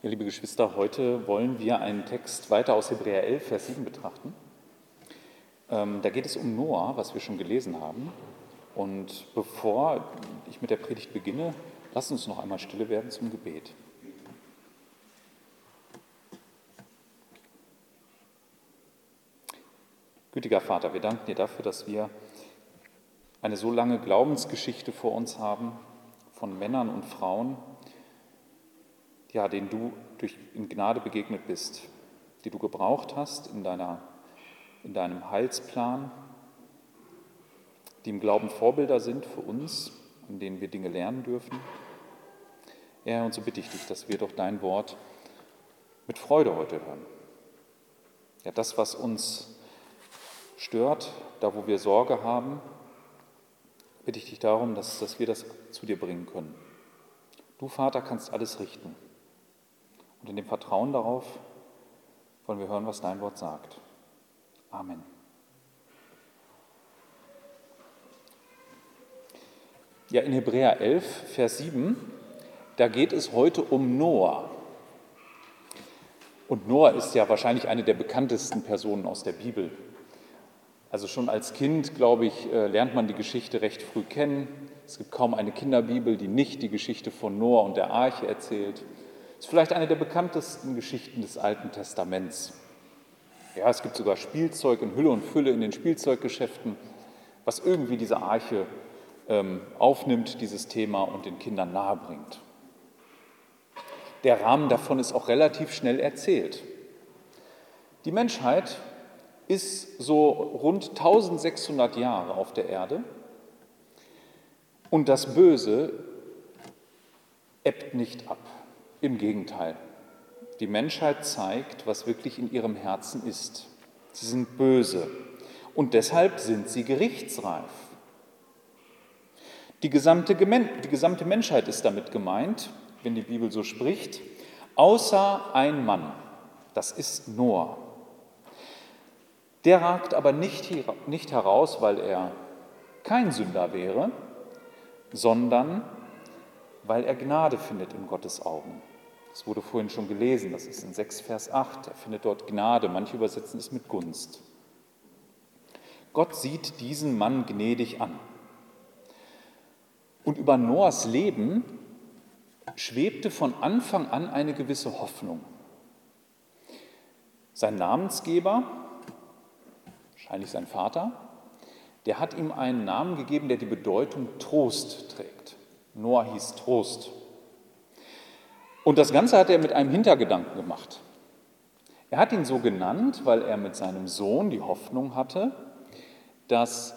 Ja, liebe Geschwister, heute wollen wir einen Text weiter aus Hebräer 11, Vers 7 betrachten. Ähm, da geht es um Noah, was wir schon gelesen haben. Und bevor ich mit der Predigt beginne, lasst uns noch einmal stille werden zum Gebet. Gütiger Vater, wir danken dir dafür, dass wir eine so lange Glaubensgeschichte vor uns haben von Männern und Frauen, ja, denen du durch, in Gnade begegnet bist, die du gebraucht hast in, deiner, in deinem Heilsplan, die im Glauben Vorbilder sind für uns, an denen wir Dinge lernen dürfen. Ja, und so bitte ich dich, dass wir doch dein Wort mit Freude heute hören. Ja, das, was uns stört, da wo wir Sorge haben, bitte ich dich darum, dass, dass wir das zu dir bringen können. Du, Vater, kannst alles richten. Und in dem Vertrauen darauf wollen wir hören, was dein Wort sagt. Amen. Ja, in Hebräer 11, Vers 7, da geht es heute um Noah. Und Noah ist ja wahrscheinlich eine der bekanntesten Personen aus der Bibel. Also schon als Kind, glaube ich, äh, lernt man die Geschichte recht früh kennen. Es gibt kaum eine Kinderbibel, die nicht die Geschichte von Noah und der Arche erzählt. Ist vielleicht eine der bekanntesten Geschichten des Alten Testaments. Ja, es gibt sogar Spielzeug in Hülle und Fülle in den Spielzeuggeschäften, was irgendwie diese Arche ähm, aufnimmt, dieses Thema und den Kindern nahebringt. Der Rahmen davon ist auch relativ schnell erzählt. Die Menschheit ist so rund 1600 Jahre auf der Erde und das Böse ebbt nicht ab. Im Gegenteil, die Menschheit zeigt, was wirklich in ihrem Herzen ist. Sie sind böse und deshalb sind sie gerichtsreif. Die gesamte, die gesamte Menschheit ist damit gemeint, wenn die Bibel so spricht, außer ein Mann, das ist Noah. Der ragt aber nicht, nicht heraus, weil er kein Sünder wäre, sondern weil er Gnade findet in Gottes Augen. Das wurde vorhin schon gelesen, das ist in 6 Vers 8. Er findet dort Gnade, manche übersetzen es mit Gunst. Gott sieht diesen Mann gnädig an. Und über Noahs Leben schwebte von Anfang an eine gewisse Hoffnung. Sein Namensgeber, wahrscheinlich sein Vater, der hat ihm einen Namen gegeben, der die Bedeutung Trost trägt. Noah hieß Trost. Und das Ganze hat er mit einem Hintergedanken gemacht. Er hat ihn so genannt, weil er mit seinem Sohn die Hoffnung hatte, dass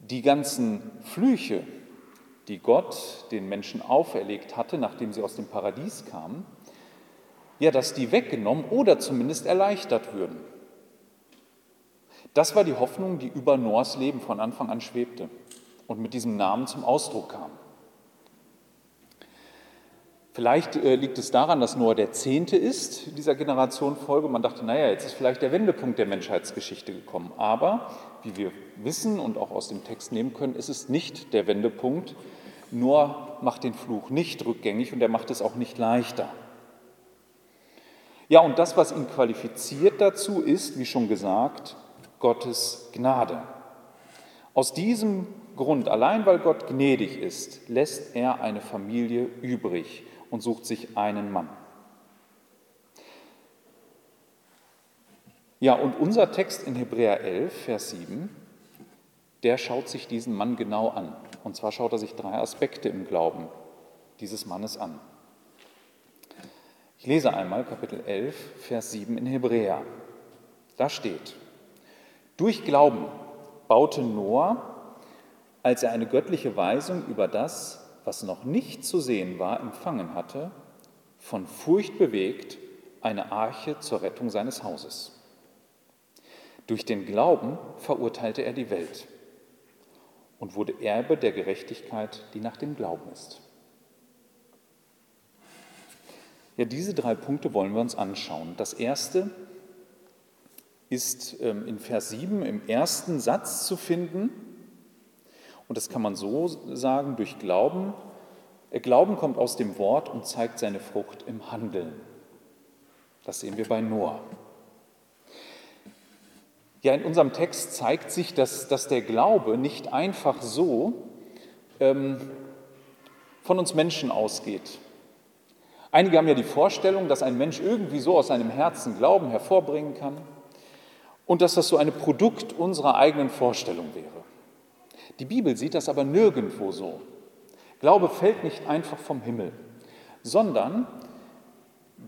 die ganzen Flüche, die Gott den Menschen auferlegt hatte, nachdem sie aus dem Paradies kamen, ja, dass die weggenommen oder zumindest erleichtert würden. Das war die Hoffnung, die über Noahs Leben von Anfang an schwebte und mit diesem Namen zum Ausdruck kam. Vielleicht äh, liegt es daran, dass Noah der Zehnte ist dieser Generationenfolge. Man dachte, naja, jetzt ist vielleicht der Wendepunkt der Menschheitsgeschichte gekommen. Aber, wie wir wissen und auch aus dem Text nehmen können, ist es nicht der Wendepunkt. Noah macht den Fluch nicht rückgängig und er macht es auch nicht leichter. Ja, und das, was ihn qualifiziert dazu, ist, wie schon gesagt, Gottes Gnade. Aus diesem Grund, allein weil Gott gnädig ist, lässt er eine Familie übrig und sucht sich einen Mann. Ja, und unser Text in Hebräer 11, Vers 7, der schaut sich diesen Mann genau an. Und zwar schaut er sich drei Aspekte im Glauben dieses Mannes an. Ich lese einmal Kapitel 11, Vers 7 in Hebräer. Da steht, durch Glauben baute Noah, als er eine göttliche Weisung über das, was noch nicht zu sehen war, empfangen hatte, von Furcht bewegt, eine Arche zur Rettung seines Hauses. Durch den Glauben verurteilte er die Welt und wurde Erbe der Gerechtigkeit, die nach dem Glauben ist. Ja, diese drei Punkte wollen wir uns anschauen. Das erste ist ähm, in Vers 7 im ersten Satz zu finden. Und das kann man so sagen, durch Glauben. Glauben kommt aus dem Wort und zeigt seine Frucht im Handeln. Das sehen wir bei Noah. Ja, in unserem Text zeigt sich, dass, dass der Glaube nicht einfach so ähm, von uns Menschen ausgeht. Einige haben ja die Vorstellung, dass ein Mensch irgendwie so aus seinem Herzen Glauben hervorbringen kann und dass das so ein Produkt unserer eigenen Vorstellung wäre. Die Bibel sieht das aber nirgendwo so. Glaube fällt nicht einfach vom Himmel, sondern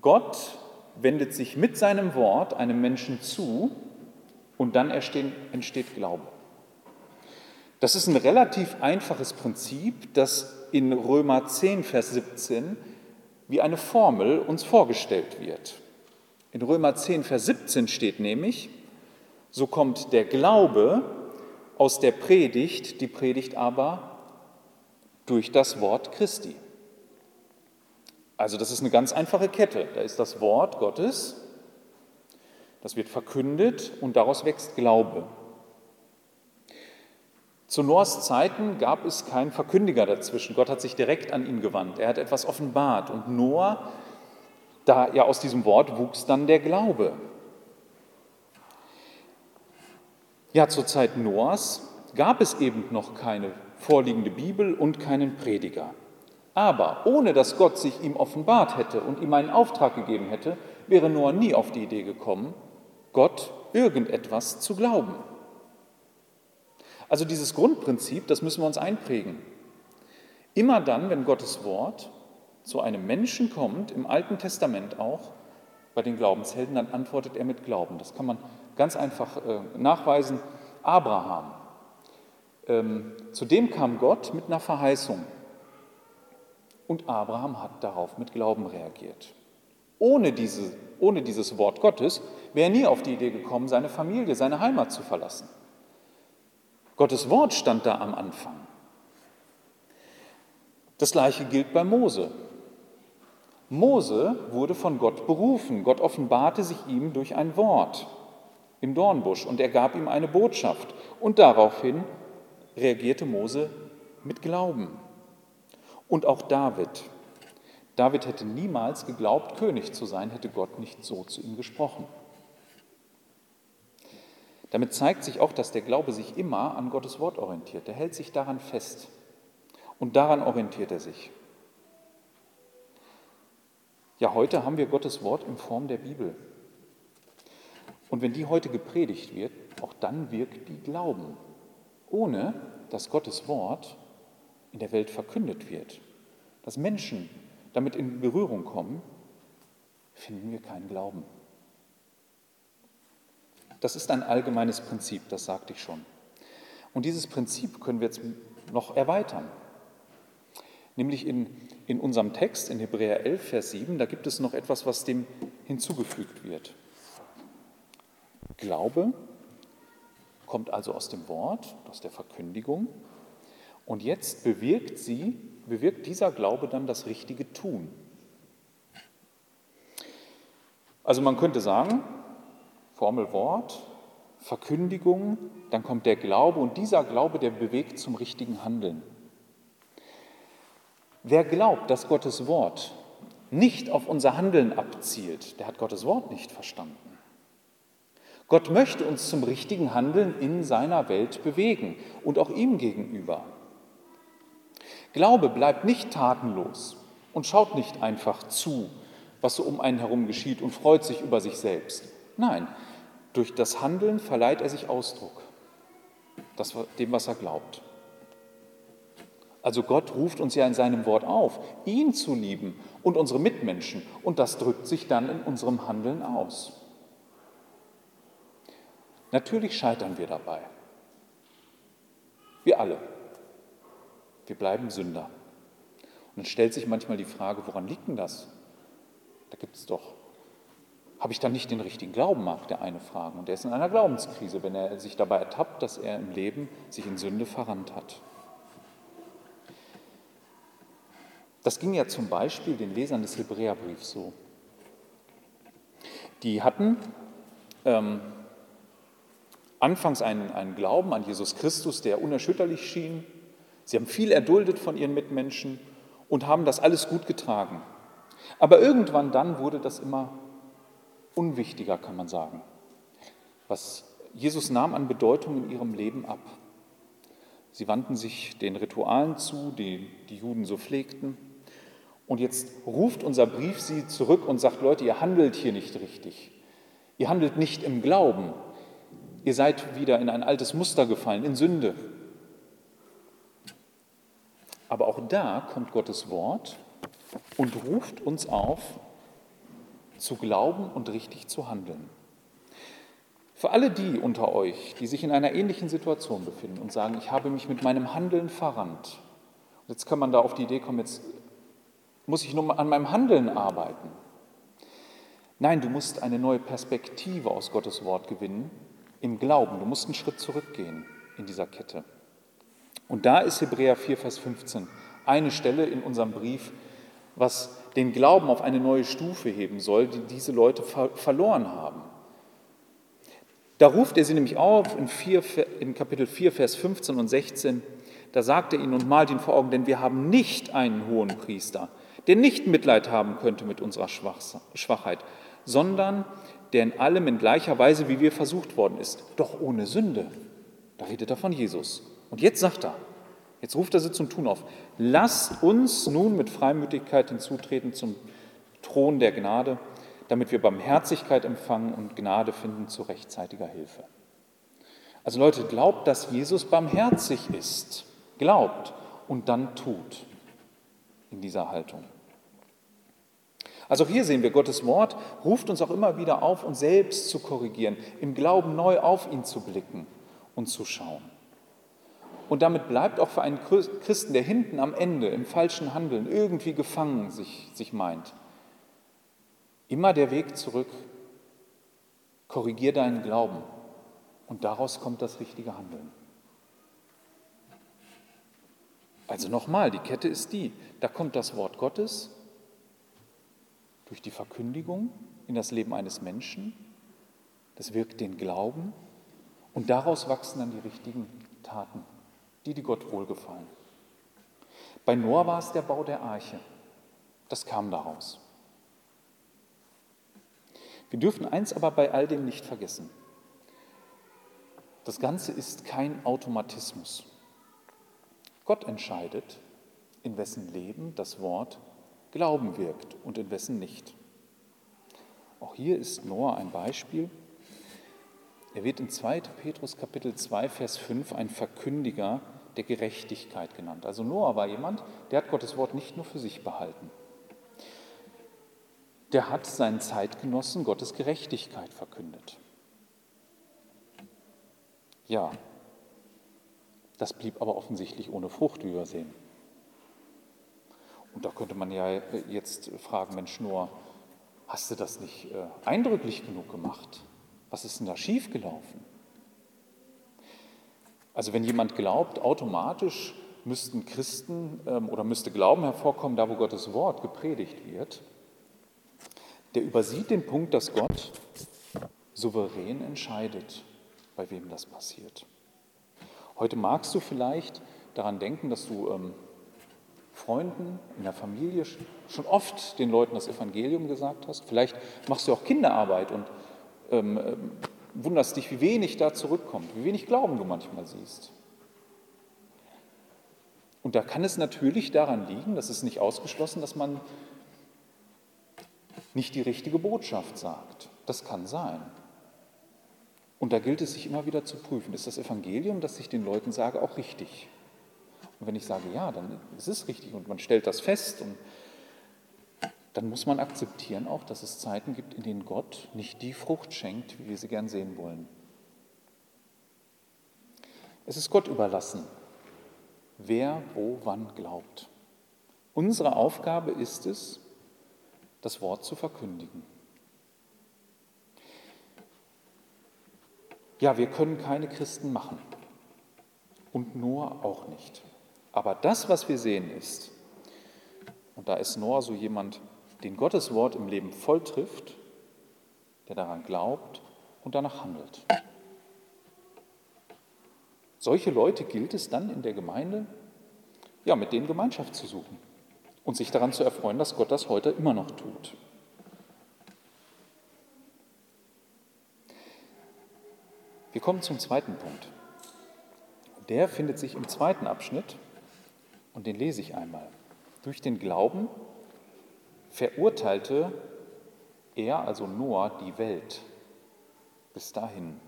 Gott wendet sich mit seinem Wort einem Menschen zu und dann entsteht Glaube. Das ist ein relativ einfaches Prinzip, das in Römer 10, Vers 17 wie eine Formel uns vorgestellt wird. In Römer 10, Vers 17 steht nämlich, so kommt der Glaube aus der Predigt, die Predigt aber durch das Wort Christi. Also das ist eine ganz einfache Kette. Da ist das Wort Gottes, das wird verkündet und daraus wächst Glaube. Zu Noahs Zeiten gab es keinen Verkündiger dazwischen. Gott hat sich direkt an ihn gewandt. Er hat etwas offenbart. Und Noah, da ja aus diesem Wort wuchs dann der Glaube. Ja, zur Zeit Noahs gab es eben noch keine vorliegende Bibel und keinen Prediger. Aber ohne dass Gott sich ihm offenbart hätte und ihm einen Auftrag gegeben hätte, wäre Noah nie auf die Idee gekommen, Gott irgendetwas zu glauben. Also dieses Grundprinzip, das müssen wir uns einprägen. Immer dann, wenn Gottes Wort zu einem Menschen kommt, im Alten Testament auch, bei den Glaubenshelden, dann antwortet er mit Glauben. Das kann man ganz einfach äh, nachweisen. Abraham. Ähm, zu dem kam Gott mit einer Verheißung. Und Abraham hat darauf mit Glauben reagiert. Ohne, diese, ohne dieses Wort Gottes wäre er nie auf die Idee gekommen, seine Familie, seine Heimat zu verlassen. Gottes Wort stand da am Anfang. Das gleiche gilt bei Mose. Mose wurde von Gott berufen. Gott offenbarte sich ihm durch ein Wort im Dornbusch und er gab ihm eine Botschaft. Und daraufhin reagierte Mose mit Glauben. Und auch David. David hätte niemals geglaubt, König zu sein, hätte Gott nicht so zu ihm gesprochen. Damit zeigt sich auch, dass der Glaube sich immer an Gottes Wort orientiert. Er hält sich daran fest. Und daran orientiert er sich. Ja, heute haben wir Gottes Wort in Form der Bibel. Und wenn die heute gepredigt wird, auch dann wirkt die Glauben, ohne dass Gottes Wort in der Welt verkündet wird. Dass Menschen damit in Berührung kommen, finden wir keinen Glauben. Das ist ein allgemeines Prinzip, das sagte ich schon. Und dieses Prinzip können wir jetzt noch erweitern. Nämlich in, in unserem Text, in Hebräer 11, Vers 7, da gibt es noch etwas, was dem hinzugefügt wird. Glaube kommt also aus dem Wort, aus der Verkündigung. Und jetzt bewirkt sie, bewirkt dieser Glaube dann das richtige Tun. Also man könnte sagen, Formel Wort, Verkündigung, dann kommt der Glaube und dieser Glaube, der bewegt zum richtigen Handeln. Wer glaubt, dass Gottes Wort nicht auf unser Handeln abzielt, der hat Gottes Wort nicht verstanden. Gott möchte uns zum richtigen Handeln in seiner Welt bewegen und auch ihm gegenüber. Glaube bleibt nicht tatenlos und schaut nicht einfach zu, was so um einen herum geschieht und freut sich über sich selbst. Nein, durch das Handeln verleiht er sich Ausdruck, das, dem, was er glaubt. Also Gott ruft uns ja in seinem Wort auf, ihn zu lieben und unsere Mitmenschen. Und das drückt sich dann in unserem Handeln aus. Natürlich scheitern wir dabei. Wir alle. Wir bleiben Sünder. Und dann stellt sich manchmal die Frage, woran liegt denn das? Da gibt es doch habe ich dann nicht den richtigen Glauben, mag der eine fragen. Und er ist in einer Glaubenskrise, wenn er sich dabei ertappt, dass er im Leben sich in Sünde verrannt hat. Das ging ja zum Beispiel den Lesern des Hebräerbriefs so. Die hatten ähm, anfangs einen, einen Glauben an Jesus Christus, der unerschütterlich schien. Sie haben viel erduldet von ihren Mitmenschen und haben das alles gut getragen. Aber irgendwann dann wurde das immer unwichtiger, kann man sagen. Was Jesus nahm an Bedeutung in ihrem Leben ab. Sie wandten sich den Ritualen zu, die die Juden so pflegten. Und jetzt ruft unser Brief sie zurück und sagt, Leute, ihr handelt hier nicht richtig. Ihr handelt nicht im Glauben. Ihr seid wieder in ein altes Muster gefallen, in Sünde. Aber auch da kommt Gottes Wort und ruft uns auf, zu glauben und richtig zu handeln. Für alle die unter euch, die sich in einer ähnlichen Situation befinden und sagen, ich habe mich mit meinem Handeln verrannt, jetzt kann man da auf die Idee kommen, jetzt muss ich nur an meinem Handeln arbeiten. Nein, du musst eine neue Perspektive aus Gottes Wort gewinnen, im Glauben. Du musst einen Schritt zurückgehen in dieser Kette. Und da ist Hebräer 4, Vers 15 eine Stelle in unserem Brief, was den Glauben auf eine neue Stufe heben soll, die diese Leute ver verloren haben. Da ruft er sie nämlich auf in, 4, in Kapitel 4, Vers 15 und 16. Da sagt er ihnen und malt ihn vor Augen, denn wir haben nicht einen hohen Priester, der nicht Mitleid haben könnte mit unserer Schwachheit, sondern der in allem in gleicher Weise wie wir versucht worden ist, doch ohne Sünde. Da redet er von Jesus. Und jetzt sagt er, jetzt ruft er sie zum Tun auf, lasst uns nun mit Freimütigkeit hinzutreten zum Thron der Gnade, damit wir Barmherzigkeit empfangen und Gnade finden zu rechtzeitiger Hilfe. Also Leute, glaubt, dass Jesus barmherzig ist. Glaubt und dann tut in dieser Haltung. Also hier sehen wir, Gottes Wort ruft uns auch immer wieder auf, uns selbst zu korrigieren, im Glauben neu auf ihn zu blicken und zu schauen. Und damit bleibt auch für einen Christen, der hinten am Ende im falschen Handeln irgendwie gefangen sich, sich meint, immer der Weg zurück, korrigier deinen Glauben und daraus kommt das richtige Handeln. Also nochmal, die Kette ist die, da kommt das Wort Gottes durch die Verkündigung in das Leben eines Menschen, das wirkt den Glauben und daraus wachsen dann die richtigen Taten, die, die Gott wohlgefallen. Bei Noah war es der Bau der Arche, das kam daraus. Wir dürfen eins aber bei all dem nicht vergessen. Das Ganze ist kein Automatismus. Gott entscheidet, in wessen Leben das Wort Glauben wirkt und in wessen nicht. Auch hier ist Noah ein Beispiel. Er wird in 2. Petrus Kapitel 2, Vers 5 ein Verkündiger der Gerechtigkeit genannt. Also Noah war jemand, der hat Gottes Wort nicht nur für sich behalten. Der hat seinen Zeitgenossen Gottes Gerechtigkeit verkündet. Ja, das blieb aber offensichtlich ohne Frucht, wie wir sehen. Und da könnte man ja jetzt fragen, Mensch, nur, hast du das nicht äh, eindrücklich genug gemacht? Was ist denn da schiefgelaufen? Also wenn jemand glaubt, automatisch müssten Christen ähm, oder müsste Glauben hervorkommen, da wo Gottes Wort gepredigt wird, der übersieht den Punkt, dass Gott souverän entscheidet, bei wem das passiert. Heute magst du vielleicht daran denken, dass du ähm, Freunden, in der Familie schon oft den Leuten das Evangelium gesagt hast. Vielleicht machst du auch Kinderarbeit und ähm, ähm, wunderst dich, wie wenig da zurückkommt, wie wenig Glauben du manchmal siehst. Und da kann es natürlich daran liegen, das ist nicht ausgeschlossen, dass man nicht die richtige Botschaft sagt. Das kann sein. Und da gilt es sich immer wieder zu prüfen, ist das Evangelium, das ich den Leuten sage, auch richtig? Und wenn ich sage, ja, dann ist es richtig und man stellt das fest, und dann muss man akzeptieren auch, dass es Zeiten gibt, in denen Gott nicht die Frucht schenkt, wie wir sie gern sehen wollen. Es ist Gott überlassen, wer wo wann glaubt. Unsere Aufgabe ist es, das Wort zu verkündigen. Ja, wir können keine Christen machen und Noah auch nicht. Aber das, was wir sehen, ist, und da ist Noah so jemand, den Gottes Wort im Leben voll trifft, der daran glaubt und danach handelt. Solche Leute gilt es dann in der Gemeinde, ja, mit denen Gemeinschaft zu suchen und sich daran zu erfreuen, dass Gott das heute immer noch tut. Wir kommen zum zweiten Punkt. Der findet sich im zweiten Abschnitt und den lese ich einmal. Durch den Glauben verurteilte er, also Noah, die Welt bis dahin.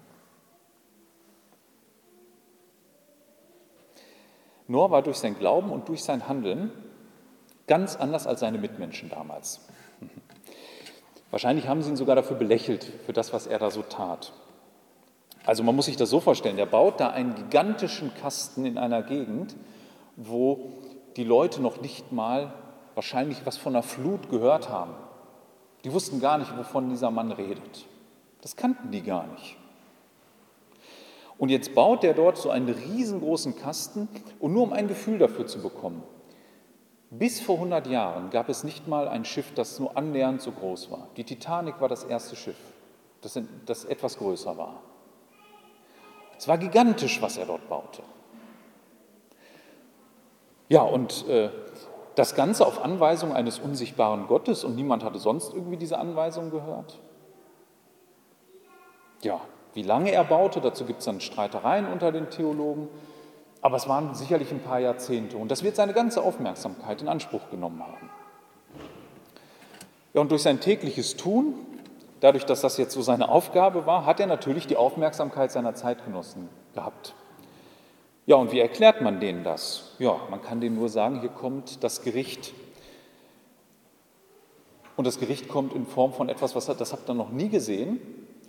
Noah war durch sein Glauben und durch sein Handeln ganz anders als seine Mitmenschen damals. Wahrscheinlich haben sie ihn sogar dafür belächelt, für das, was er da so tat. Also man muss sich das so vorstellen, er baut da einen gigantischen Kasten in einer Gegend, wo die Leute noch nicht mal wahrscheinlich was von einer Flut gehört haben. Die wussten gar nicht, wovon dieser Mann redet. Das kannten die gar nicht. Und jetzt baut er dort so einen riesengroßen Kasten und nur um ein Gefühl dafür zu bekommen. Bis vor 100 Jahren gab es nicht mal ein Schiff, das nur annähernd so groß war. Die Titanic war das erste Schiff, das, das etwas größer war. Es war gigantisch, was er dort baute. Ja, und äh, das Ganze auf Anweisung eines unsichtbaren Gottes und niemand hatte sonst irgendwie diese Anweisung gehört. Ja, wie lange er baute, dazu gibt es dann Streitereien unter den Theologen, aber es waren sicherlich ein paar Jahrzehnte und das wird seine ganze Aufmerksamkeit in Anspruch genommen haben. Ja, und durch sein tägliches Tun, dadurch, dass das jetzt so seine Aufgabe war, hat er natürlich die Aufmerksamkeit seiner Zeitgenossen gehabt. Ja, und wie erklärt man denen das? Ja, man kann denen nur sagen, hier kommt das Gericht. Und das Gericht kommt in Form von etwas, was das habt ihr noch nie gesehen.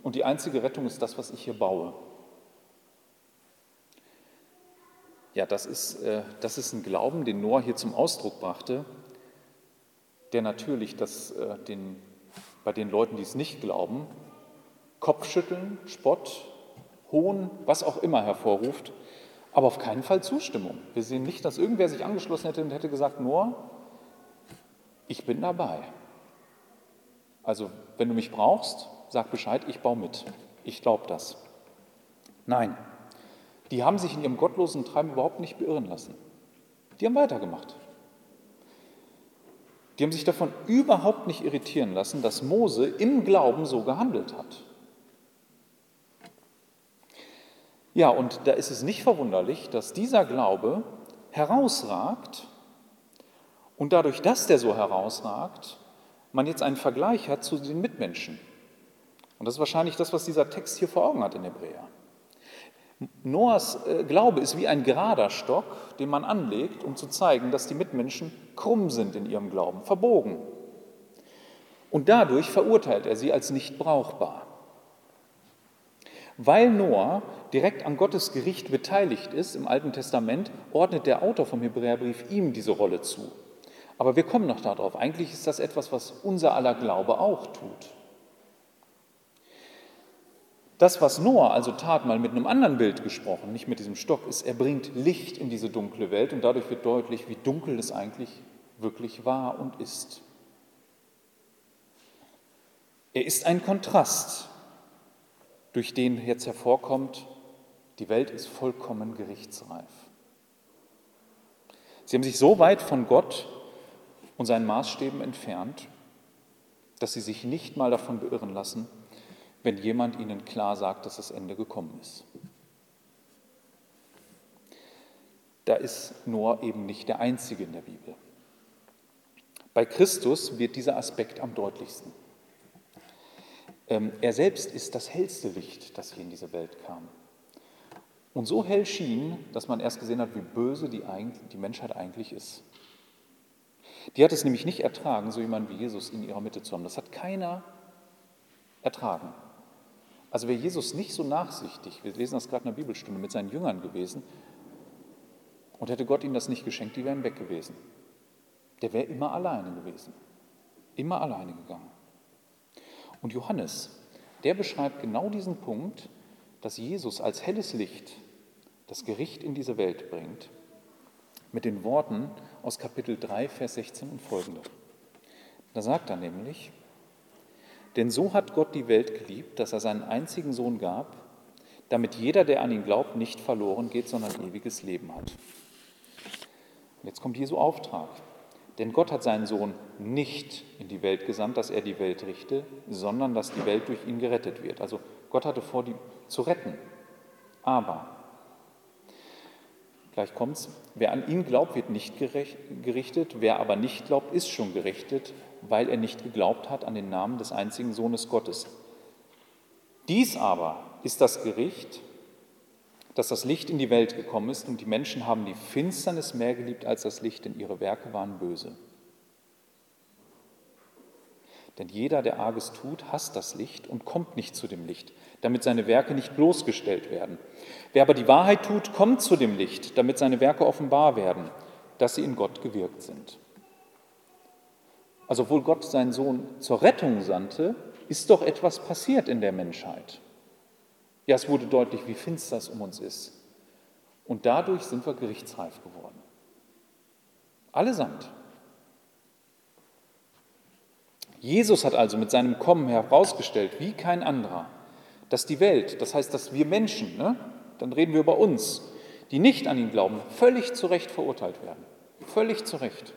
Und die einzige Rettung ist das, was ich hier baue. Ja, das ist, äh, das ist ein Glauben, den Noah hier zum Ausdruck brachte, der natürlich das, äh, den, bei den Leuten, die es nicht glauben, Kopfschütteln, Spott, Hohn, was auch immer hervorruft aber auf keinen Fall Zustimmung. Wir sehen nicht, dass irgendwer sich angeschlossen hätte und hätte gesagt, nur, ich bin dabei. Also, wenn du mich brauchst, sag Bescheid, ich baue mit. Ich glaube das. Nein, die haben sich in ihrem gottlosen Treiben überhaupt nicht beirren lassen. Die haben weitergemacht. Die haben sich davon überhaupt nicht irritieren lassen, dass Mose im Glauben so gehandelt hat. Ja, und da ist es nicht verwunderlich, dass dieser Glaube herausragt und dadurch, dass der so herausragt, man jetzt einen Vergleich hat zu den Mitmenschen. Und das ist wahrscheinlich das, was dieser Text hier vor Augen hat in Hebräer. Noahs äh, Glaube ist wie ein gerader Stock, den man anlegt, um zu zeigen, dass die Mitmenschen krumm sind in ihrem Glauben, verbogen. Und dadurch verurteilt er sie als nicht brauchbar. Weil Noah direkt an Gottes Gericht beteiligt ist im Alten Testament, ordnet der Autor vom Hebräerbrief ihm diese Rolle zu. Aber wir kommen noch darauf. Eigentlich ist das etwas, was unser aller Glaube auch tut. Das, was Noah also tat, mal mit einem anderen Bild gesprochen, nicht mit diesem Stock, ist, er bringt Licht in diese dunkle Welt und dadurch wird deutlich, wie dunkel es eigentlich wirklich war und ist. Er ist ein Kontrast durch den jetzt hervorkommt, die Welt ist vollkommen gerichtsreif. Sie haben sich so weit von Gott und seinen Maßstäben entfernt, dass sie sich nicht mal davon beirren lassen, wenn jemand ihnen klar sagt, dass das Ende gekommen ist. Da ist Noah eben nicht der Einzige in der Bibel. Bei Christus wird dieser Aspekt am deutlichsten. Ähm, er selbst ist das hellste Licht, das hier in diese Welt kam. Und so hell schien, dass man erst gesehen hat, wie böse die, die Menschheit eigentlich ist. Die hat es nämlich nicht ertragen, so jemand wie Jesus in ihrer Mitte zu haben. Das hat keiner ertragen. Also wäre Jesus nicht so nachsichtig, wir lesen das gerade in der Bibelstunde, mit seinen Jüngern gewesen und hätte Gott ihnen das nicht geschenkt, die wären weg gewesen. Der wäre immer alleine gewesen. Immer alleine gegangen. Und Johannes, der beschreibt genau diesen Punkt, dass Jesus als helles Licht das Gericht in diese Welt bringt, mit den Worten aus Kapitel 3, Vers 16 und folgende. Da sagt er nämlich, denn so hat Gott die Welt geliebt, dass er seinen einzigen Sohn gab, damit jeder, der an ihn glaubt, nicht verloren geht, sondern ewiges Leben hat. Und jetzt kommt Jesu Auftrag. Denn Gott hat seinen Sohn nicht in die Welt gesandt, dass er die Welt richte, sondern dass die Welt durch ihn gerettet wird. Also Gott hatte vor, die zu retten. Aber, gleich kommt's, wer an ihn glaubt, wird nicht gerichtet, wer aber nicht glaubt, ist schon gerichtet, weil er nicht geglaubt hat an den Namen des einzigen Sohnes Gottes. Dies aber ist das Gericht, dass das Licht in die Welt gekommen ist und die Menschen haben die Finsternis mehr geliebt als das Licht, denn ihre Werke waren böse. Denn jeder, der Arges tut, hasst das Licht und kommt nicht zu dem Licht, damit seine Werke nicht bloßgestellt werden. Wer aber die Wahrheit tut, kommt zu dem Licht, damit seine Werke offenbar werden, dass sie in Gott gewirkt sind. Also obwohl Gott seinen Sohn zur Rettung sandte, ist doch etwas passiert in der Menschheit. Ja, es wurde deutlich, wie finster es um uns ist. Und dadurch sind wir gerichtsreif geworden. Allesamt. Jesus hat also mit seinem Kommen herausgestellt, wie kein anderer, dass die Welt, das heißt, dass wir Menschen, ne, dann reden wir über uns, die nicht an ihn glauben, völlig zu Recht verurteilt werden. Völlig zu Recht.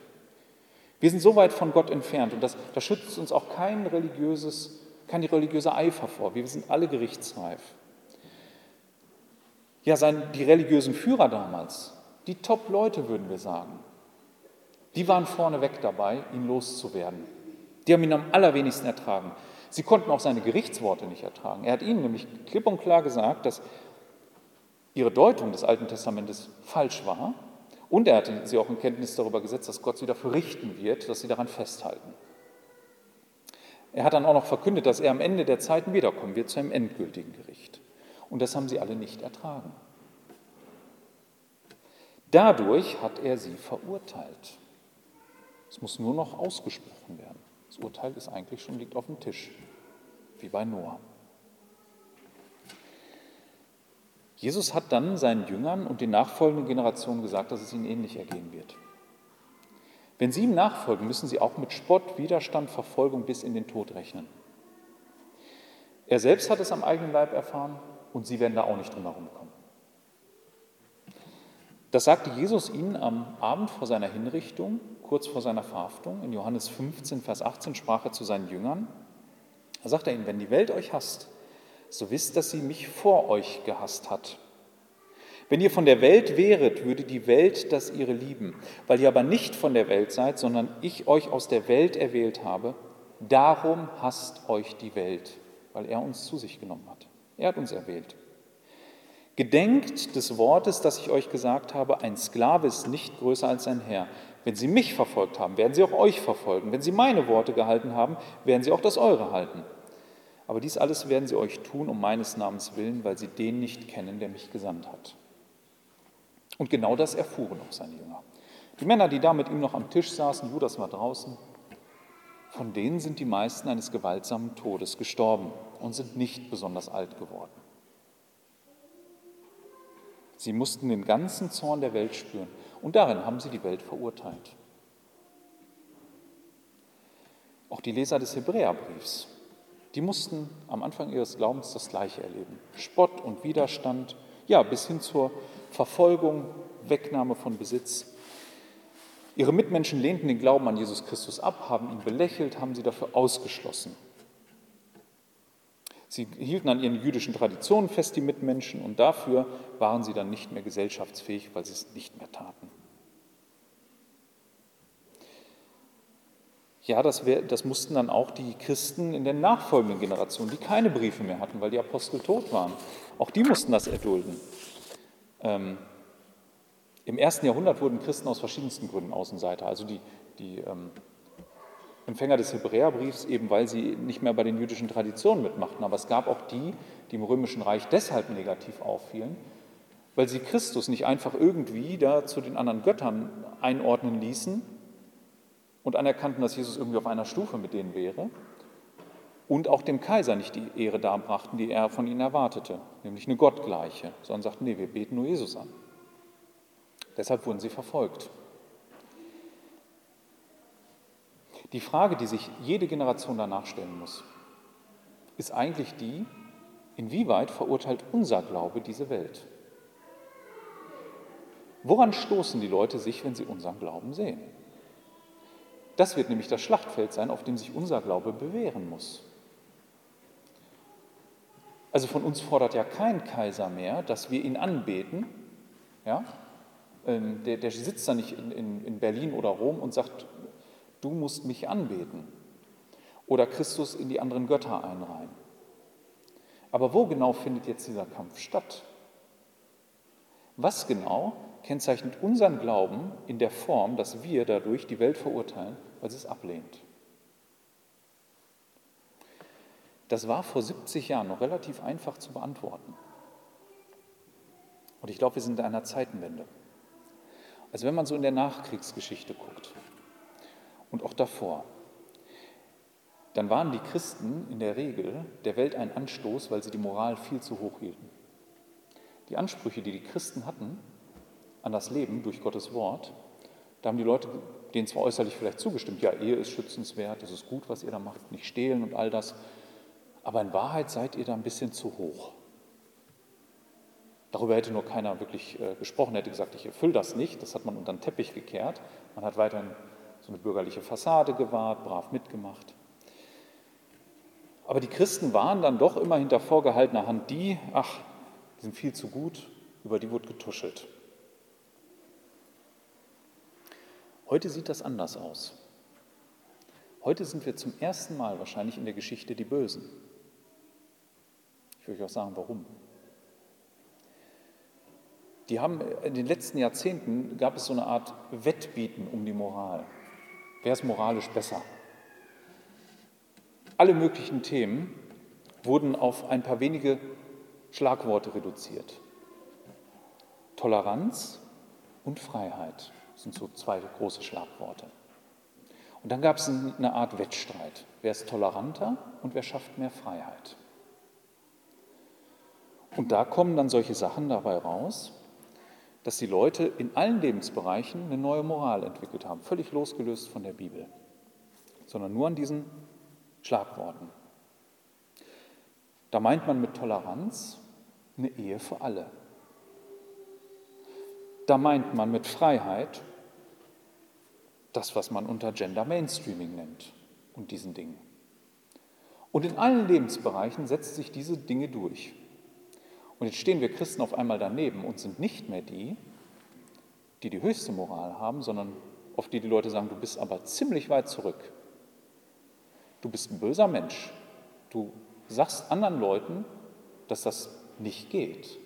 Wir sind so weit von Gott entfernt und das, da schützt uns auch kein religiöses, kein religiöser Eifer vor. Wir sind alle gerichtsreif. Ja, sein, die religiösen Führer damals, die Top-Leute, würden wir sagen, die waren vorneweg dabei, ihn loszuwerden. Die haben ihn am allerwenigsten ertragen. Sie konnten auch seine Gerichtsworte nicht ertragen. Er hat ihnen nämlich klipp und klar gesagt, dass ihre Deutung des Alten Testamentes falsch war und er hatte sie auch in Kenntnis darüber gesetzt, dass Gott sie dafür richten wird, dass sie daran festhalten. Er hat dann auch noch verkündet, dass er am Ende der Zeiten wiederkommen wird zu einem endgültigen Gericht. Und das haben sie alle nicht ertragen. Dadurch hat er sie verurteilt. Es muss nur noch ausgesprochen werden. Das Urteil ist eigentlich schon liegt auf dem Tisch, wie bei Noah. Jesus hat dann seinen Jüngern und den nachfolgenden Generationen gesagt, dass es ihnen ähnlich ergehen wird. Wenn sie ihm nachfolgen, müssen sie auch mit Spott, Widerstand, Verfolgung bis in den Tod rechnen. Er selbst hat es am eigenen Leib erfahren und sie werden da auch nicht drum herum kommen. Das sagte Jesus ihnen am Abend vor seiner Hinrichtung, kurz vor seiner Verhaftung. In Johannes 15, Vers 18 sprach er zu seinen Jüngern. Da sagt er ihnen, wenn die Welt euch hasst, so wisst, dass sie mich vor euch gehasst hat. Wenn ihr von der Welt wäret, würde die Welt das ihre lieben. Weil ihr aber nicht von der Welt seid, sondern ich euch aus der Welt erwählt habe, darum hasst euch die Welt, weil er uns zu sich genommen hat. Er hat uns erwählt. Gedenkt des Wortes, das ich euch gesagt habe, ein Sklave ist nicht größer als sein Herr. Wenn sie mich verfolgt haben, werden sie auch euch verfolgen. Wenn sie meine Worte gehalten haben, werden sie auch das eure halten. Aber dies alles werden sie euch tun um meines Namens willen, weil sie den nicht kennen, der mich gesandt hat. Und genau das erfuhren auch seine Jünger. Die Männer, die da mit ihm noch am Tisch saßen, Judas war draußen, von denen sind die meisten eines gewaltsamen Todes gestorben und sind nicht besonders alt geworden. Sie mussten den ganzen Zorn der Welt spüren. Und darin haben sie die Welt verurteilt. Auch die Leser des Hebräerbriefs, die mussten am Anfang ihres Glaubens das Gleiche erleben. Spott und Widerstand, ja, bis hin zur Verfolgung, Wegnahme von Besitz. Ihre Mitmenschen lehnten den Glauben an Jesus Christus ab, haben ihn belächelt, haben sie dafür ausgeschlossen. Sie hielten an ihren jüdischen Traditionen fest, die Mitmenschen, und dafür waren sie dann nicht mehr gesellschaftsfähig, weil sie es nicht mehr taten. Ja, das, wär, das mussten dann auch die Christen in den nachfolgenden Generationen, die keine Briefe mehr hatten, weil die Apostel tot waren. Auch die mussten das erdulden. Ähm, Im ersten Jahrhundert wurden Christen aus verschiedensten Gründen Außenseiter. Also die, die ähm, Empfänger des Hebräerbriefs, eben weil sie nicht mehr bei den jüdischen Traditionen mitmachten. Aber es gab auch die, die im Römischen Reich deshalb negativ auffielen, weil sie Christus nicht einfach irgendwie da zu den anderen Göttern einordnen ließen und anerkannten, dass Jesus irgendwie auf einer Stufe mit denen wäre und auch dem Kaiser nicht die Ehre darbrachten, die er von ihnen erwartete, nämlich eine Gottgleiche, sondern sagten, nee, wir beten nur Jesus an. Deshalb wurden sie verfolgt. Die Frage, die sich jede Generation danach stellen muss, ist eigentlich die, inwieweit verurteilt unser Glaube diese Welt? Woran stoßen die Leute sich, wenn sie unseren Glauben sehen? Das wird nämlich das Schlachtfeld sein, auf dem sich unser Glaube bewähren muss. Also von uns fordert ja kein Kaiser mehr, dass wir ihn anbeten. Ja? Ähm, der, der sitzt da nicht in, in, in Berlin oder Rom und sagt, du musst mich anbeten. Oder Christus in die anderen Götter einreihen. Aber wo genau findet jetzt dieser Kampf statt? Was genau kennzeichnet unseren Glauben in der Form, dass wir dadurch die Welt verurteilen, weil sie es ablehnt? Das war vor 70 Jahren noch relativ einfach zu beantworten. Und ich glaube, wir sind in einer Zeitenwende. Also wenn man so in der Nachkriegsgeschichte guckt und auch davor, dann waren die Christen in der Regel der Welt ein Anstoß, weil sie die Moral viel zu hoch hielten. Die Ansprüche, die die Christen hatten an das Leben durch Gottes Wort, da haben die Leute denen zwar äußerlich vielleicht zugestimmt, ja, Ehe ist schützenswert, es ist gut, was ihr da macht, nicht stehlen und all das, aber in Wahrheit seid ihr da ein bisschen zu hoch. Darüber hätte nur keiner wirklich äh, gesprochen, hätte gesagt, ich erfülle das nicht, das hat man unter den Teppich gekehrt. Man hat weiterhin so eine bürgerliche Fassade gewahrt, brav mitgemacht. Aber die Christen waren dann doch immer hinter vorgehaltener Hand die, ach, die sind viel zu gut, über die wurde getuschelt. Heute sieht das anders aus. Heute sind wir zum ersten Mal wahrscheinlich in der Geschichte die Bösen. Ich will euch auch sagen, warum. Die haben in den letzten Jahrzehnten gab es so eine Art Wettbieten um die Moral. Wer ist moralisch besser? Alle möglichen Themen wurden auf ein paar wenige Schlagworte reduziert. Toleranz und Freiheit sind so zwei große Schlagworte. Und dann gab es eine Art Wettstreit. Wer ist toleranter und wer schafft mehr Freiheit? Und da kommen dann solche Sachen dabei raus, dass die Leute in allen Lebensbereichen eine neue Moral entwickelt haben, völlig losgelöst von der Bibel, sondern nur an diesen Schlagworten. Da meint man mit Toleranz eine Ehe für alle. Da meint man mit Freiheit das, was man unter Gender Mainstreaming nennt und diesen Dingen. Und in allen Lebensbereichen setzt sich diese Dinge durch. Und jetzt stehen wir Christen auf einmal daneben und sind nicht mehr die, die die höchste Moral haben, sondern auf die die Leute sagen, du bist aber ziemlich weit zurück. Du bist ein böser Mensch. Du sagst anderen Leuten, dass das nicht geht.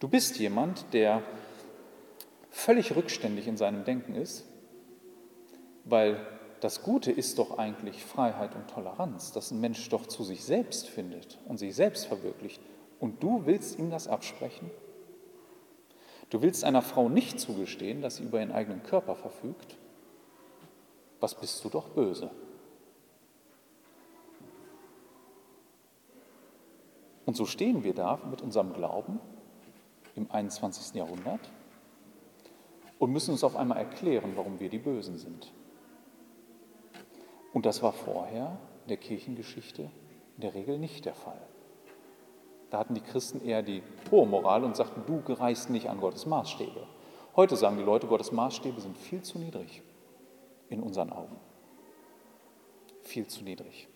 Du bist jemand, der völlig rückständig in seinem Denken ist, weil das Gute ist doch eigentlich Freiheit und Toleranz, dass ein Mensch doch zu sich selbst findet und sich selbst verwirklicht und du willst ihm das absprechen? Du willst einer Frau nicht zugestehen, dass sie über ihren eigenen Körper verfügt? Was bist du doch böse? Und so stehen wir da mit unserem Glauben im 21. Jahrhundert und müssen uns auf einmal erklären, warum wir die Bösen sind. Und das war vorher in der Kirchengeschichte in der Regel nicht der Fall. Da hatten die Christen eher die hohe Moral und sagten, du gereist nicht an Gottes Maßstäbe. Heute sagen die Leute, Gottes Maßstäbe sind viel zu niedrig in unseren Augen. Viel zu niedrig.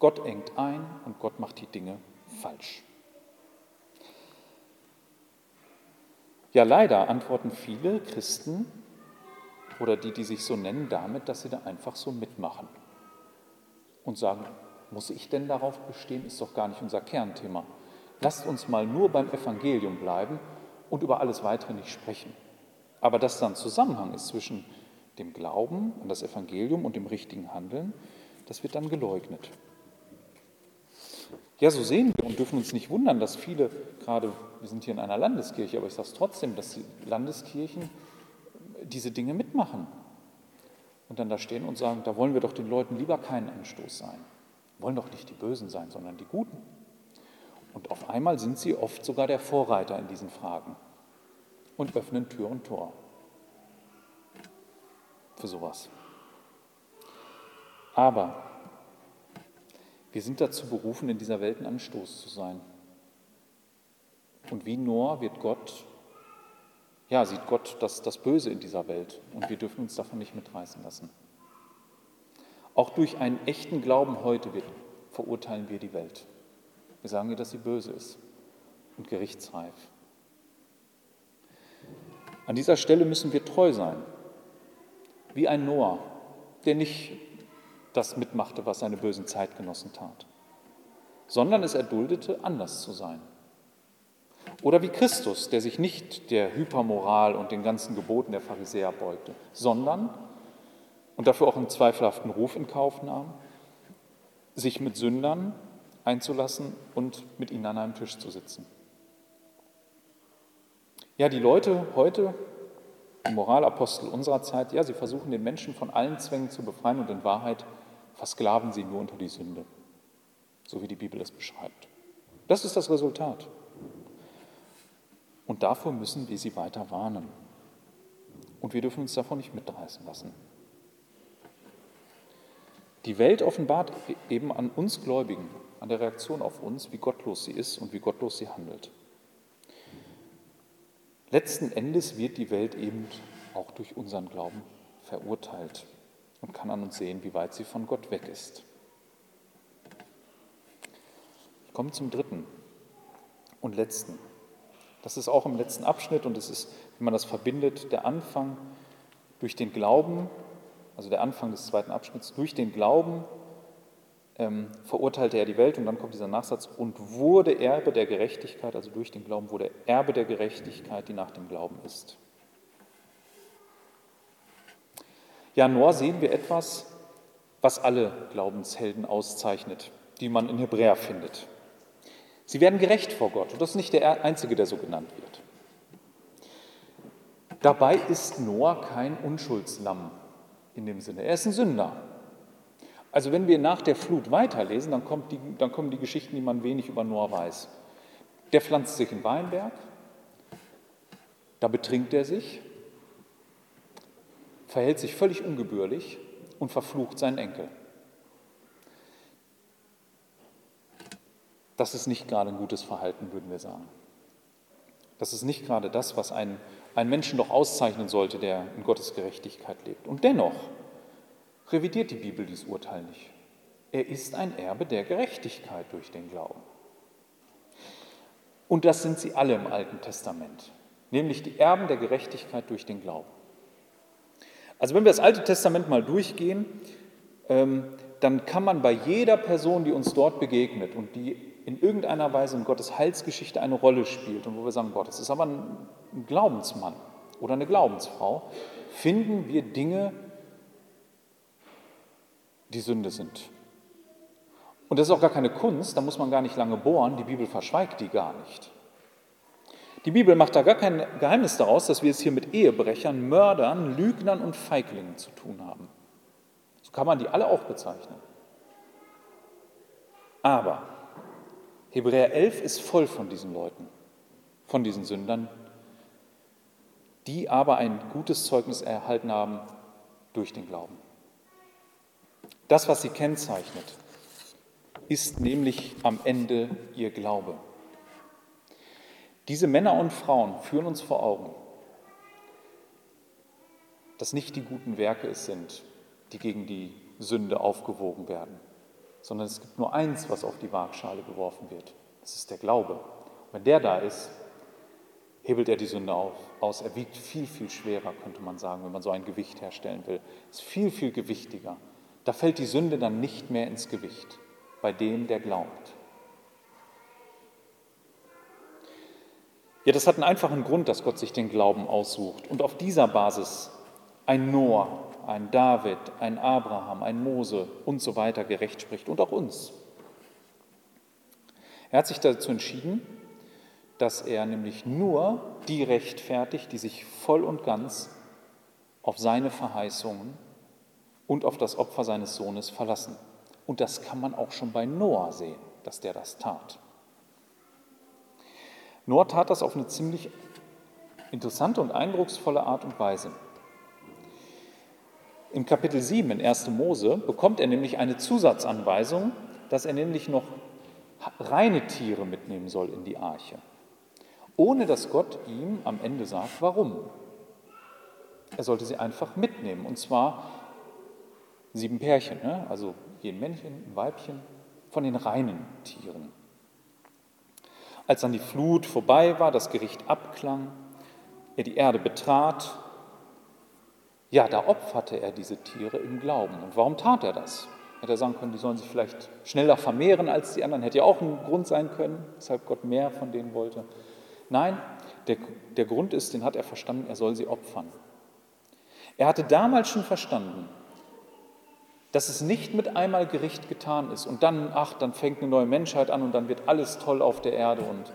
Gott engt ein und Gott macht die Dinge falsch. Ja, leider antworten viele Christen oder die, die sich so nennen, damit, dass sie da einfach so mitmachen und sagen, muss ich denn darauf bestehen, ist doch gar nicht unser Kernthema. Lasst uns mal nur beim Evangelium bleiben und über alles Weitere nicht sprechen. Aber dass da ein Zusammenhang ist zwischen dem Glauben an das Evangelium und dem richtigen Handeln, das wird dann geleugnet. Ja, so sehen wir und dürfen uns nicht wundern, dass viele, gerade wir sind hier in einer Landeskirche, aber ich sage es trotzdem, dass die Landeskirchen diese Dinge mitmachen und dann da stehen und sagen, da wollen wir doch den Leuten lieber keinen Anstoß sein. Wollen doch nicht die Bösen sein, sondern die Guten. Und auf einmal sind sie oft sogar der Vorreiter in diesen Fragen und öffnen Tür und Tor für sowas. Aber wir sind dazu berufen, in dieser Welt ein Anstoß zu sein. Und wie Noah wird Gott, ja, sieht Gott das, das Böse in dieser Welt und wir dürfen uns davon nicht mitreißen lassen. Auch durch einen echten Glauben heute wird, verurteilen wir die Welt. Wir sagen ihr, dass sie böse ist und gerichtsreif. An dieser Stelle müssen wir treu sein, wie ein Noah, der nicht das mitmachte, was seine bösen Zeitgenossen tat, sondern es erduldete, anders zu sein. Oder wie Christus, der sich nicht der Hypermoral und den ganzen Geboten der Pharisäer beugte, sondern, und dafür auch einen zweifelhaften Ruf in Kauf nahm, sich mit Sündern einzulassen und mit ihnen an einem Tisch zu sitzen. Ja, die Leute heute, die Moralapostel unserer Zeit, ja, sie versuchen den Menschen von allen Zwängen zu befreien und in Wahrheit versklaven sie nur unter die Sünde, so wie die Bibel es beschreibt. Das ist das Resultat. Und davor müssen wir sie weiter warnen. Und wir dürfen uns davon nicht mitreißen lassen. Die Welt offenbart eben an uns Gläubigen, an der Reaktion auf uns, wie gottlos sie ist und wie gottlos sie handelt. Letzten Endes wird die Welt eben auch durch unseren Glauben verurteilt und kann an uns sehen, wie weit sie von Gott weg ist. Ich komme zum dritten und letzten. Das ist auch im letzten Abschnitt und es ist, wenn man das verbindet, der Anfang durch den Glauben, also der Anfang des zweiten Abschnitts, durch den Glauben ähm, verurteilte er die Welt und dann kommt dieser Nachsatz und wurde Erbe der Gerechtigkeit, also durch den Glauben wurde Erbe der Gerechtigkeit, die nach dem Glauben ist. Ja, Noah sehen wir etwas, was alle Glaubenshelden auszeichnet, die man in Hebräer findet. Sie werden gerecht vor Gott und das ist nicht der einzige, der so genannt wird. Dabei ist Noah kein Unschuldslamm in dem Sinne. Er ist ein Sünder. Also wenn wir nach der Flut weiterlesen, dann, die, dann kommen die Geschichten, die man wenig über Noah weiß. Der pflanzt sich in Weinberg, da betrinkt er sich, verhält sich völlig ungebührlich und verflucht seinen Enkel. Das ist nicht gerade ein gutes Verhalten, würden wir sagen. Das ist nicht gerade das, was einen, einen Menschen doch auszeichnen sollte, der in Gottes Gerechtigkeit lebt. Und dennoch revidiert die Bibel dieses Urteil nicht. Er ist ein Erbe der Gerechtigkeit durch den Glauben. Und das sind sie alle im Alten Testament, nämlich die Erben der Gerechtigkeit durch den Glauben. Also wenn wir das Alte Testament mal durchgehen, ähm, dann kann man bei jeder Person, die uns dort begegnet und die in irgendeiner Weise in Gottes Heilsgeschichte eine Rolle spielt und wo wir sagen, Gott, das ist aber ein Glaubensmann oder eine Glaubensfrau, finden wir Dinge, die Sünde sind. Und das ist auch gar keine Kunst, da muss man gar nicht lange bohren, die Bibel verschweigt die gar nicht. Die Bibel macht da gar kein Geheimnis daraus, dass wir es hier mit Ehebrechern, Mördern, Lügnern und Feiglingen zu tun haben. So kann man die alle auch bezeichnen. Aber Hebräer 11 ist voll von diesen Leuten, von diesen Sündern, die aber ein gutes Zeugnis erhalten haben durch den Glauben. Das, was sie kennzeichnet, ist nämlich am Ende ihr Glaube. Diese Männer und Frauen führen uns vor Augen, dass nicht die guten Werke es sind, die gegen die Sünde aufgewogen werden, sondern es gibt nur eins, was auf die Waagschale geworfen wird. Das ist der Glaube. Und wenn der da ist, hebelt er die Sünde auf, aus. Er wiegt viel, viel schwerer, könnte man sagen, wenn man so ein Gewicht herstellen will. Ist viel, viel gewichtiger. Da fällt die Sünde dann nicht mehr ins Gewicht bei dem, der glaubt. Ja, das hat einen einfachen Grund, dass Gott sich den Glauben aussucht und auf dieser Basis ein Noah ein David, ein Abraham, ein Mose und so weiter gerecht spricht und auch uns. Er hat sich dazu entschieden, dass er nämlich nur die rechtfertigt, die sich voll und ganz auf seine Verheißungen und auf das Opfer seines Sohnes verlassen. Und das kann man auch schon bei Noah sehen, dass der das tat. Noah tat das auf eine ziemlich interessante und eindrucksvolle Art und Weise. Im Kapitel 7 in 1. Mose bekommt er nämlich eine Zusatzanweisung, dass er nämlich noch reine Tiere mitnehmen soll in die Arche, ohne dass Gott ihm am Ende sagt, warum. Er sollte sie einfach mitnehmen, und zwar sieben Pärchen, ne? also je ein Männchen, ein Weibchen, von den reinen Tieren. Als dann die Flut vorbei war, das Gericht abklang, er die Erde betrat, ja, da opferte er diese Tiere im Glauben. Und warum tat er das? Hätte er sagen können, die sollen sich vielleicht schneller vermehren als die anderen. Hätte ja auch ein Grund sein können, weshalb Gott mehr von denen wollte. Nein, der, der Grund ist, den hat er verstanden, er soll sie opfern. Er hatte damals schon verstanden, dass es nicht mit einmal Gericht getan ist und dann, ach, dann fängt eine neue Menschheit an und dann wird alles toll auf der Erde und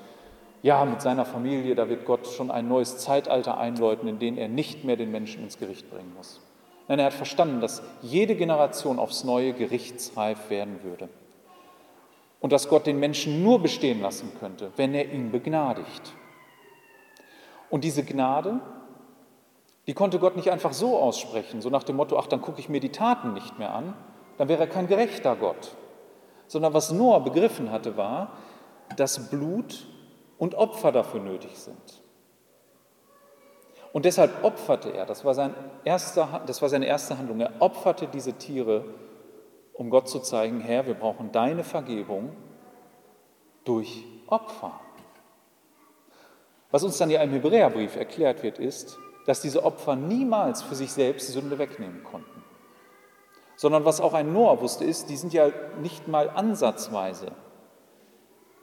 ja, mit seiner Familie, da wird Gott schon ein neues Zeitalter einläuten, in dem er nicht mehr den Menschen ins Gericht bringen muss. Nein, er hat verstanden, dass jede Generation aufs neue gerichtsreif werden würde und dass Gott den Menschen nur bestehen lassen könnte, wenn er ihn begnadigt. Und diese Gnade, die konnte Gott nicht einfach so aussprechen, so nach dem Motto, ach, dann gucke ich mir die Taten nicht mehr an, dann wäre er kein gerechter Gott. Sondern was Noah begriffen hatte, war, dass Blut und Opfer dafür nötig sind. Und deshalb opferte er, das war, sein erster, das war seine erste Handlung, er opferte diese Tiere, um Gott zu zeigen, Herr, wir brauchen deine Vergebung durch Opfer. Was uns dann ja im Hebräerbrief erklärt wird, ist, dass diese Opfer niemals für sich selbst Sünde wegnehmen konnten. Sondern was auch ein Noah wusste, ist, die sind ja nicht mal ansatzweise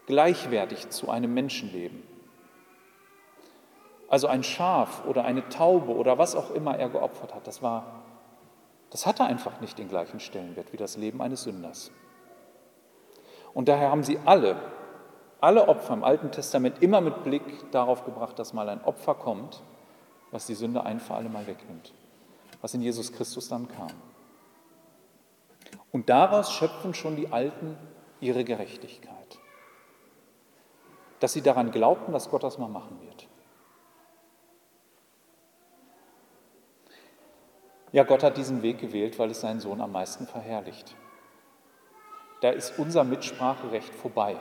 gleichwertig zu einem Menschenleben. Also ein Schaf oder eine Taube oder was auch immer er geopfert hat, das war, das hatte einfach nicht den gleichen Stellenwert wie das Leben eines Sünders. Und daher haben sie alle, alle Opfer im Alten Testament immer mit Blick darauf gebracht, dass mal ein Opfer kommt, was die Sünde ein für alle Mal wegnimmt, was in Jesus Christus dann kam. Und daraus schöpfen schon die Alten ihre Gerechtigkeit, dass sie daran glaubten, dass Gott das mal machen wird. Ja, Gott hat diesen Weg gewählt, weil es seinen Sohn am meisten verherrlicht. Da ist unser Mitspracherecht vorbei.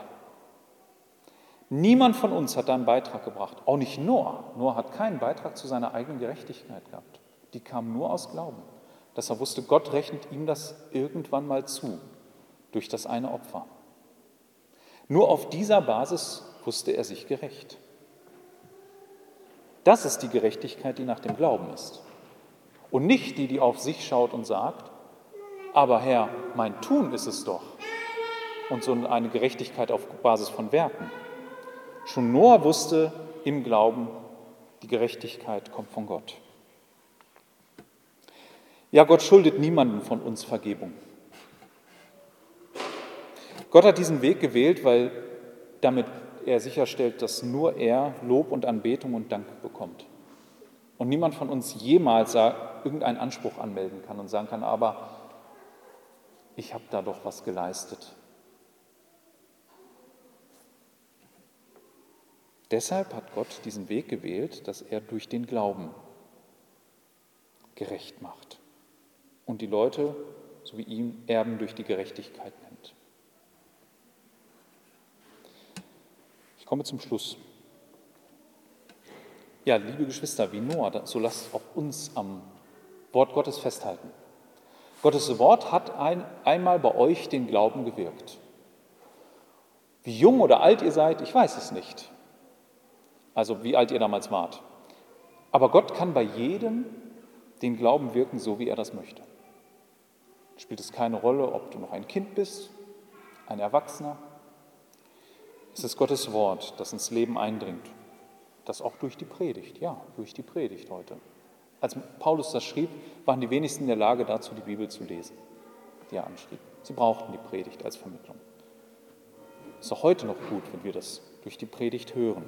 Niemand von uns hat da einen Beitrag gebracht, auch nicht Noah. Noah hat keinen Beitrag zu seiner eigenen Gerechtigkeit gehabt. Die kam nur aus Glauben, dass er wusste, Gott rechnet ihm das irgendwann mal zu, durch das eine Opfer. Nur auf dieser Basis wusste er sich gerecht. Das ist die Gerechtigkeit, die nach dem Glauben ist. Und nicht die, die auf sich schaut und sagt, aber Herr, mein Tun ist es doch. Und so eine Gerechtigkeit auf Basis von Werten. Schon Noah wusste im Glauben, die Gerechtigkeit kommt von Gott. Ja, Gott schuldet niemandem von uns Vergebung. Gott hat diesen Weg gewählt, weil damit er sicherstellt, dass nur er Lob und Anbetung und Dank bekommt. Und niemand von uns jemals irgendeinen Anspruch anmelden kann und sagen kann, aber ich habe da doch was geleistet. Deshalb hat Gott diesen Weg gewählt, dass er durch den Glauben gerecht macht und die Leute, so wie ihm, Erben durch die Gerechtigkeit nennt. Ich komme zum Schluss. Ja, liebe Geschwister, wie Noah, so lasst auch uns am Wort Gottes festhalten. Gottes Wort hat ein, einmal bei euch den Glauben gewirkt. Wie jung oder alt ihr seid, ich weiß es nicht also wie alt ihr damals wart. Aber Gott kann bei jedem den Glauben wirken, so wie er das möchte. Spielt es keine Rolle, ob du noch ein Kind bist, ein Erwachsener. Es ist Gottes Wort, das ins Leben eindringt. Das auch durch die Predigt, ja, durch die Predigt heute. Als Paulus das schrieb, waren die wenigsten in der Lage dazu, die Bibel zu lesen, die er anschrieb. Sie brauchten die Predigt als Vermittlung. Es ist auch heute noch gut, wenn wir das durch die Predigt hören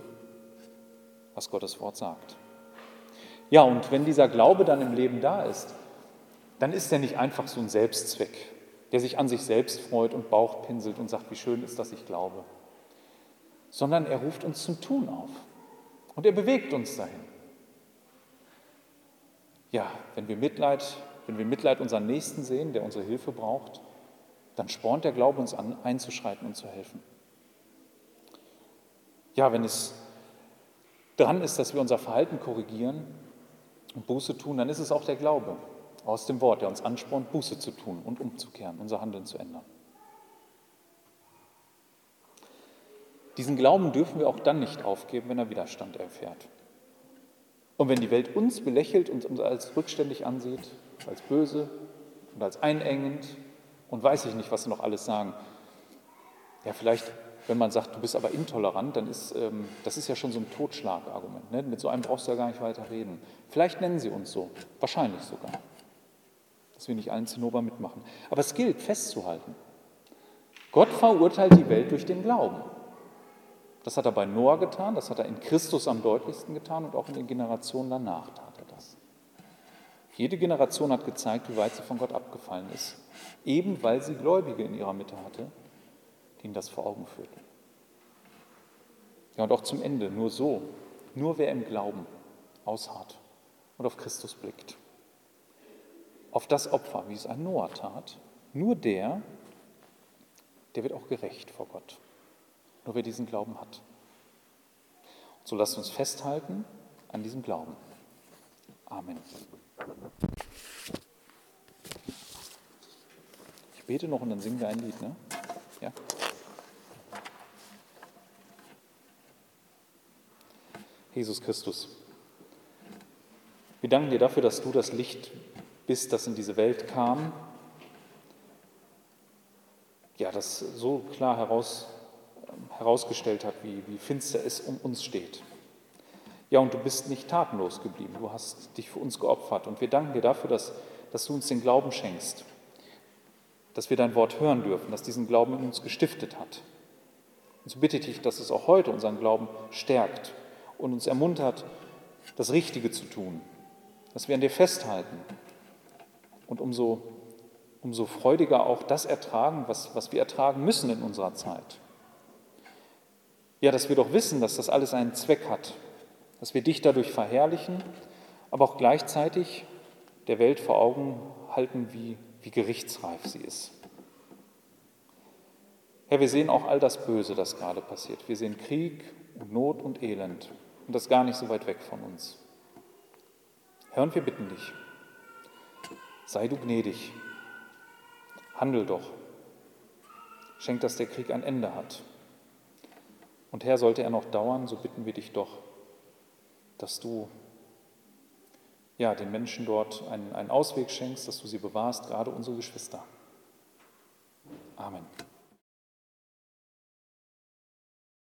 was Gottes Wort sagt. Ja, und wenn dieser Glaube dann im Leben da ist, dann ist er nicht einfach so ein Selbstzweck, der sich an sich selbst freut und Bauch pinselt und sagt, wie schön ist, dass ich glaube, sondern er ruft uns zum Tun auf und er bewegt uns dahin. Ja, wenn wir Mitleid, wenn wir Mitleid unseren Nächsten sehen, der unsere Hilfe braucht, dann spornt der Glaube uns an, einzuschreiten und zu helfen. Ja, wenn es dran ist, dass wir unser Verhalten korrigieren und Buße tun, dann ist es auch der Glaube aus dem Wort, der uns anspornt, Buße zu tun und umzukehren, unser Handeln zu ändern. Diesen Glauben dürfen wir auch dann nicht aufgeben, wenn er Widerstand erfährt. Und wenn die Welt uns belächelt und uns als rückständig ansieht, als böse und als einengend und weiß ich nicht, was sie noch alles sagen, ja, vielleicht, wenn man sagt, du bist aber intolerant, dann ist ähm, das ist ja schon so ein Totschlagargument. Ne? Mit so einem brauchst du ja gar nicht weiter reden. Vielleicht nennen sie uns so, wahrscheinlich sogar, dass wir nicht allen Zinnober mitmachen. Aber es gilt festzuhalten. Gott verurteilt die Welt durch den Glauben. Das hat er bei Noah getan, das hat er in Christus am deutlichsten getan und auch in den Generationen danach tat er das. Jede Generation hat gezeigt, wie weit sie von Gott abgefallen ist, eben weil sie Gläubige in ihrer Mitte hatte, die ihnen das vor Augen führten. Ja, und auch zum Ende, nur so, nur wer im Glauben ausharrt und auf Christus blickt, auf das Opfer, wie es ein Noah tat, nur der, der wird auch gerecht vor Gott. Nur wer diesen Glauben hat. Und so lasst uns festhalten an diesem Glauben. Amen. Ich bete noch und dann singen wir ein Lied, ne? Ja. Jesus Christus, wir danken dir dafür, dass du das Licht bist, das in diese Welt kam, ja, das so klar heraus, herausgestellt hat, wie, wie finster es um uns steht. Ja, und du bist nicht tatenlos geblieben, du hast dich für uns geopfert und wir danken dir dafür, dass, dass du uns den Glauben schenkst, dass wir dein Wort hören dürfen, dass diesen Glauben in uns gestiftet hat. Und so bitte ich dich, dass es auch heute unseren Glauben stärkt und uns ermuntert, das Richtige zu tun, dass wir an dir festhalten und umso, umso freudiger auch das ertragen, was, was wir ertragen müssen in unserer Zeit. Ja, dass wir doch wissen, dass das alles einen Zweck hat, dass wir dich dadurch verherrlichen, aber auch gleichzeitig der Welt vor Augen halten, wie, wie gerichtsreif sie ist. Herr, wir sehen auch all das Böse, das gerade passiert. Wir sehen Krieg und Not und Elend und das gar nicht so weit weg von uns. Herr, und wir bitten dich, sei du gnädig, handel doch, schenk, dass der Krieg ein Ende hat und Herr, sollte er noch dauern, so bitten wir dich doch, dass du ja, den Menschen dort einen, einen Ausweg schenkst, dass du sie bewahrst, gerade unsere Geschwister. Amen.